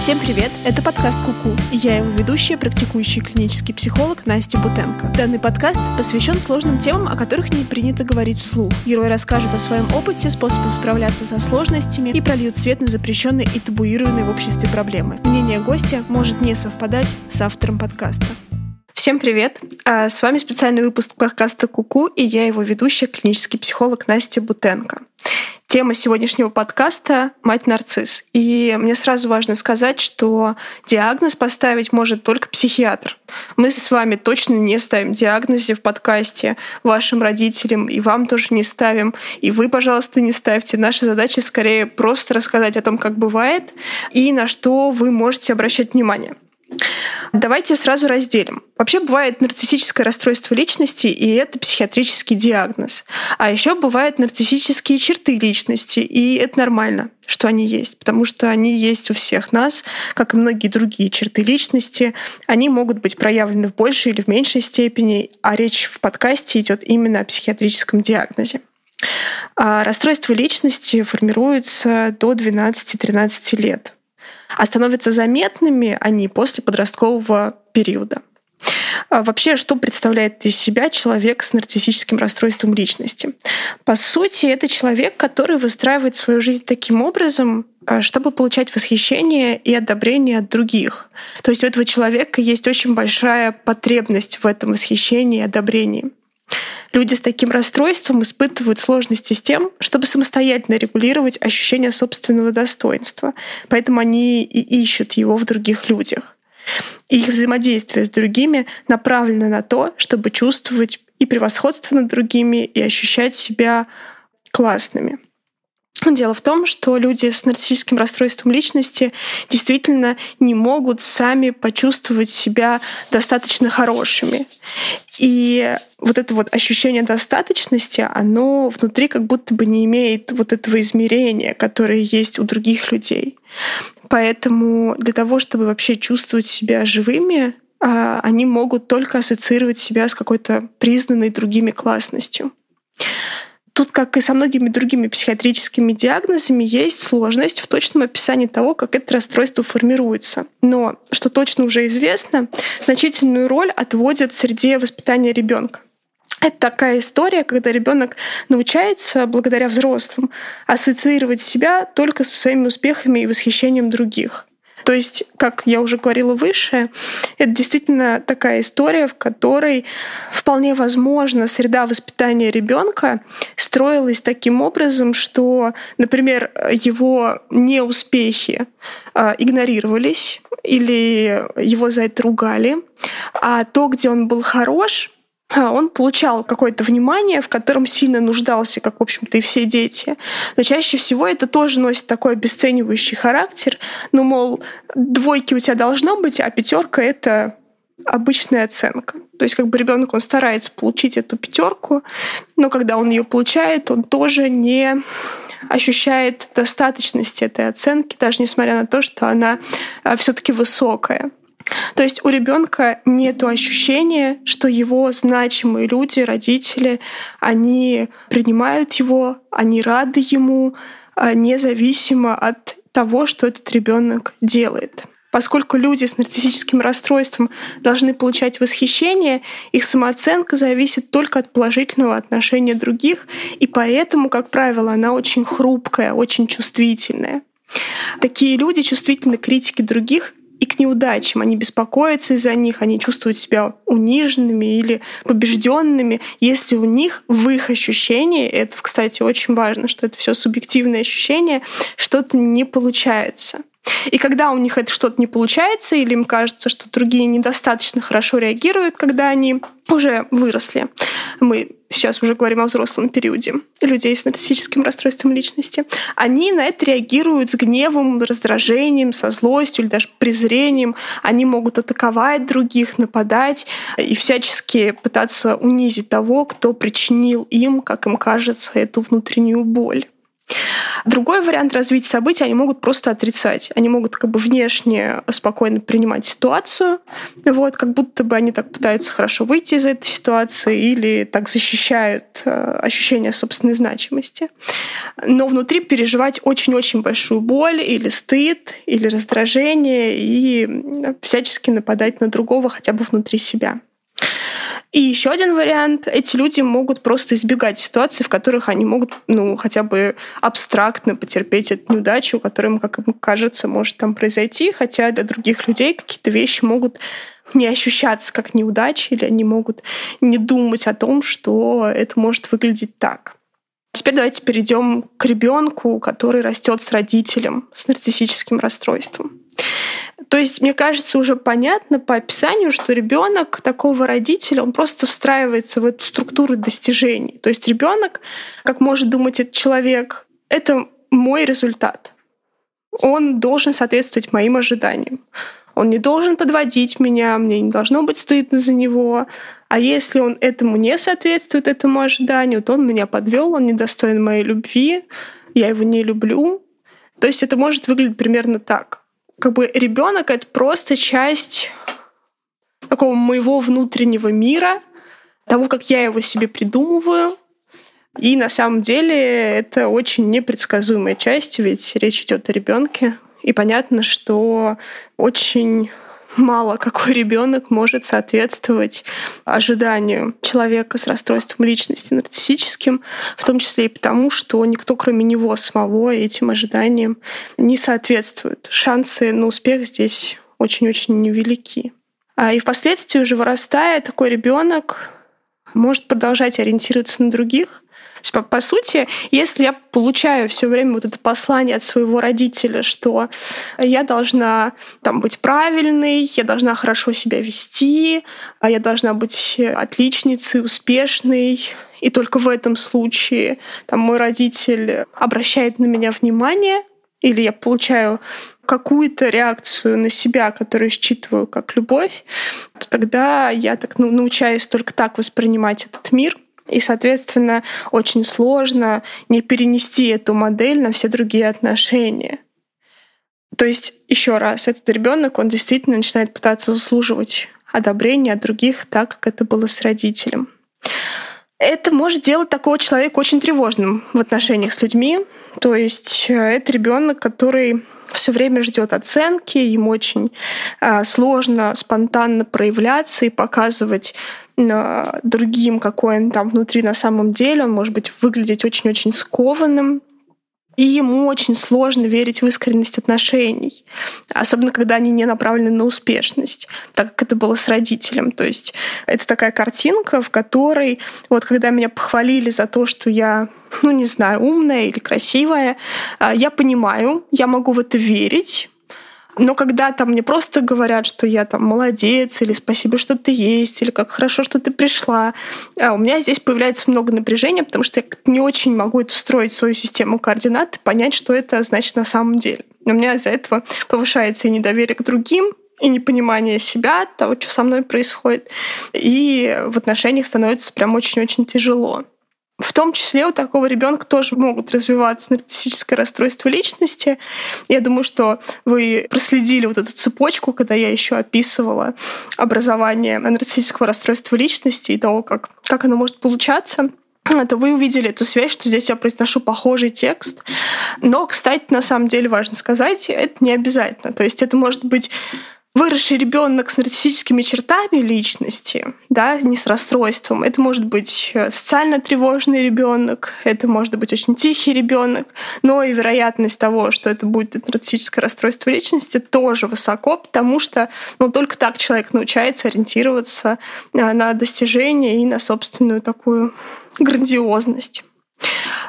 Всем привет! Это подкаст Куку, и я его ведущая, практикующий клинический психолог Настя Бутенко. Данный подкаст посвящен сложным темам, о которых не принято говорить вслух. Герой расскажет о своем опыте, способах справляться со сложностями и прольют свет на запрещенные и табуированные в обществе проблемы. Мнение гостя может не совпадать с автором подкаста. Всем привет! А, с вами специальный выпуск подкаста Куку, и я его ведущая, клинический психолог Настя Бутенко. Тема сегодняшнего подкаста — мать-нарцисс. И мне сразу важно сказать, что диагноз поставить может только психиатр. Мы с вами точно не ставим диагнозы в подкасте вашим родителям, и вам тоже не ставим. И вы, пожалуйста, не ставьте. Наша задача скорее просто рассказать о том, как бывает, и на что вы можете обращать внимание. Давайте сразу разделим. Вообще бывает нарциссическое расстройство личности, и это психиатрический диагноз. А еще бывают нарциссические черты личности, и это нормально, что они есть, потому что они есть у всех нас, как и многие другие черты личности. Они могут быть проявлены в большей или в меньшей степени, а речь в подкасте идет именно о психиатрическом диагнозе. А расстройство личности формируется до 12-13 лет а становятся заметными они после подросткового периода. А вообще, что представляет из себя человек с нарциссическим расстройством личности? По сути, это человек, который выстраивает свою жизнь таким образом, а, чтобы получать восхищение и одобрение от других. То есть у этого человека есть очень большая потребность в этом восхищении и одобрении. Люди с таким расстройством испытывают сложности с тем, чтобы самостоятельно регулировать ощущение собственного достоинства. Поэтому они и ищут его в других людях. И их взаимодействие с другими направлено на то, чтобы чувствовать и превосходство над другими, и ощущать себя классными. Дело в том, что люди с нарциссическим расстройством личности действительно не могут сами почувствовать себя достаточно хорошими. И вот это вот ощущение достаточности, оно внутри как будто бы не имеет вот этого измерения, которое есть у других людей. Поэтому для того, чтобы вообще чувствовать себя живыми, а, они могут только ассоциировать себя с какой-то признанной другими классностью. Тут, как и со многими другими психиатрическими диагнозами, есть сложность в точном описании того, как это расстройство формируется. Но, что точно уже известно, значительную роль отводят среде воспитания ребенка. Это такая история, когда ребенок научается, благодаря взрослым, ассоциировать себя только со своими успехами и восхищением других. То есть, как я уже говорила выше, это действительно такая история, в которой вполне возможно среда воспитания ребенка строилась таким образом, что, например, его неуспехи а, игнорировались или его за это ругали, а то, где он был хорош, он получал какое-то внимание, в котором сильно нуждался, как, в общем-то, и все дети. Но чаще всего это тоже носит такой обесценивающий характер. Ну, мол, двойки у тебя должно быть, а пятерка это обычная оценка. То есть как бы ребенок он старается получить эту пятерку, но когда он ее получает, он тоже не ощущает достаточности этой оценки, даже несмотря на то, что она а, все-таки высокая. То есть у ребенка нет ощущения, что его значимые люди, родители, они принимают его, они рады ему, а, независимо от того, что этот ребенок делает. Поскольку люди с нарциссическим расстройством должны получать восхищение, их самооценка зависит только от положительного отношения других, и поэтому, как правило, она очень хрупкая, очень чувствительная. Такие люди чувствительны к критике других и к неудачам. Они беспокоятся из-за них, они чувствуют себя униженными или побежденными, если у них в их ощущении, это, кстати, очень важно, что это все субъективное ощущение, что-то не получается. И когда у них это что-то не получается, или им кажется, что другие недостаточно хорошо реагируют, когда они уже выросли, мы сейчас уже говорим о взрослом периоде людей с нарциссическим расстройством личности, они на это реагируют с гневом, раздражением, со злостью или даже презрением. Они могут атаковать других, нападать и всячески пытаться унизить того, кто причинил им, как им кажется, эту внутреннюю боль. Другой вариант развития событий, они могут просто отрицать. Они могут как бы внешне спокойно принимать ситуацию, вот, как будто бы они так пытаются хорошо выйти из этой ситуации или так защищают э, ощущение собственной значимости. Но внутри переживать очень-очень большую боль или стыд, или раздражение и всячески нападать на другого хотя бы внутри себя. И еще один вариант. Эти люди могут просто избегать ситуаций, в которых они могут, ну, хотя бы абстрактно потерпеть эту неудачу, которая как им кажется, может там произойти, хотя для других людей какие-то вещи могут не ощущаться как неудачи, или они могут не думать о том, что это может выглядеть так. Теперь давайте перейдем к ребенку, который растет с родителем с нарциссическим расстройством. То есть, мне кажется, уже понятно по описанию, что ребенок такого родителя, он просто встраивается в эту структуру достижений. То есть ребенок, как может думать этот человек, это мой результат. Он должен соответствовать моим ожиданиям. Он не должен подводить меня, мне не должно быть стыдно за него. А если он этому не соответствует, этому ожиданию, то он меня подвел, он недостоин моей любви, я его не люблю. То есть это может выглядеть примерно так как бы ребенок это просто часть такого моего внутреннего мира, того, как я его себе придумываю. И на самом деле это очень непредсказуемая часть, ведь речь идет о ребенке. И понятно, что очень мало какой ребенок может соответствовать ожиданию человека с расстройством личности нарциссическим, в том числе и потому, что никто, кроме него самого, этим ожиданиям не соответствует. Шансы на успех здесь очень-очень невелики. А и впоследствии уже вырастая, такой ребенок может продолжать ориентироваться на других, по, по сути, если я получаю все время вот это послание от своего родителя, что я должна там быть правильной, я должна хорошо себя вести, а я должна быть отличницей, успешной, и только в этом случае там, мой родитель обращает на меня внимание, или я получаю какую-то реакцию на себя, которую считываю как любовь, то тогда я так ну, научаюсь только так воспринимать этот мир — и, соответственно, очень сложно не перенести эту модель на все другие отношения. То есть, еще раз, этот ребенок, он действительно начинает пытаться заслуживать одобрения от других так, как это было с родителем. Это может делать такого человека очень тревожным в отношениях с людьми. То есть э, это ребенок, который все время ждет оценки, ему очень э, сложно спонтанно проявляться и показывать э, другим, какой он там внутри на самом деле. Он может быть выглядеть очень-очень скованным. И ему очень сложно верить в искренность отношений, особенно когда они не направлены на успешность, так как это было с родителем. То есть это такая картинка, в которой вот когда меня похвалили за то, что я, ну не знаю, умная или красивая, а, я понимаю, я могу в это верить, но когда там мне просто говорят, что я там молодец, или спасибо, что ты есть, или как хорошо, что ты пришла, а у меня здесь появляется много напряжения, потому что я не очень могу это встроить в свою систему координат и понять, что это значит на самом деле. У меня из-за этого повышается и недоверие к другим, и непонимание себя, того, что со мной происходит. И в отношениях становится прям очень-очень тяжело. В том числе у такого ребенка тоже могут развиваться нарциссическое расстройство личности. Я думаю, что вы проследили вот эту цепочку, когда я еще описывала образование нарциссического расстройства личности и того, как, как оно может получаться то вы увидели эту связь, что здесь я произношу похожий текст. Но, кстати, на самом деле важно сказать, это не обязательно. То есть это может быть выросший ребенок с нарциссическими чертами личности, да, не с расстройством. Это может быть э, социально тревожный ребенок, это может быть очень тихий ребенок, но и вероятность того, что это будет нарциссическое расстройство личности, тоже высоко, потому что ну, только так человек научается ориентироваться э, на достижения и на собственную такую грандиозность.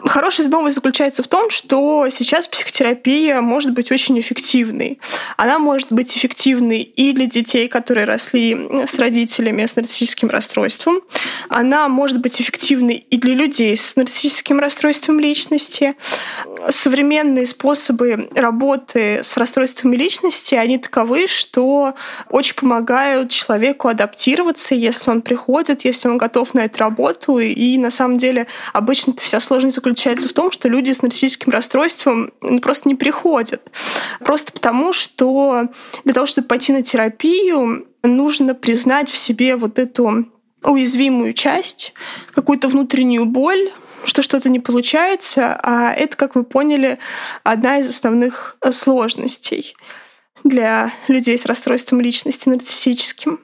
Хорошая новость заключается в том, что сейчас психотерапия может быть очень эффективной. Она может быть эффективной и для детей, которые росли с родителями с нарциссическим расстройством. Она может быть эффективной и для людей с нарциссическим расстройством личности. Современные способы работы с расстройствами личности, они таковы, что очень помогают человеку адаптироваться, если он приходит, если он готов на эту работу. И на самом деле обычно вся сложность заключается в том, что люди с нарциссическим расстройством ну, просто не приходят. Просто потому, что для того, чтобы пойти на терапию, нужно признать в себе вот эту уязвимую часть, какую-то внутреннюю боль, что что-то не получается, а это, как вы поняли, одна из основных сложностей для людей с расстройством личности нарциссическим.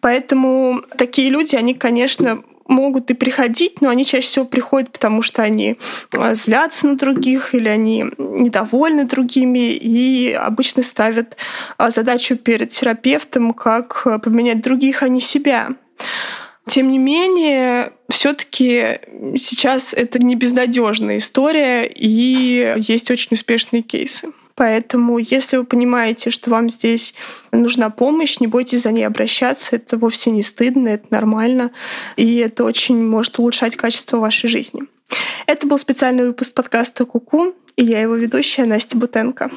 Поэтому такие люди, они, конечно, могут и приходить, но они чаще всего приходят, потому что они а, злятся на других или они недовольны другими и обычно ставят а, задачу перед терапевтом, как а, поменять других, а не себя. Тем не менее, все-таки сейчас это не безнадежная история, и есть очень успешные кейсы. Поэтому, если вы понимаете, что вам здесь нужна помощь, не бойтесь за ней обращаться. Это вовсе не стыдно, это нормально. И это очень может улучшать качество вашей жизни. Это был специальный выпуск подкаста «Куку», и я его ведущая Настя Бутенко.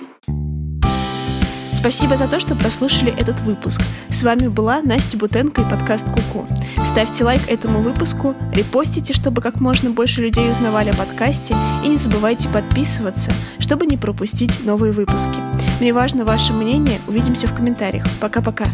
Спасибо за то, что прослушали этот выпуск. С вами была Настя Бутенко и подкаст Куку. Ставьте лайк этому выпуску, репостите, чтобы как можно больше людей узнавали о подкасте, и не забывайте подписываться, чтобы не пропустить новые выпуски. Мне важно ваше мнение. Увидимся в комментариях. Пока-пока.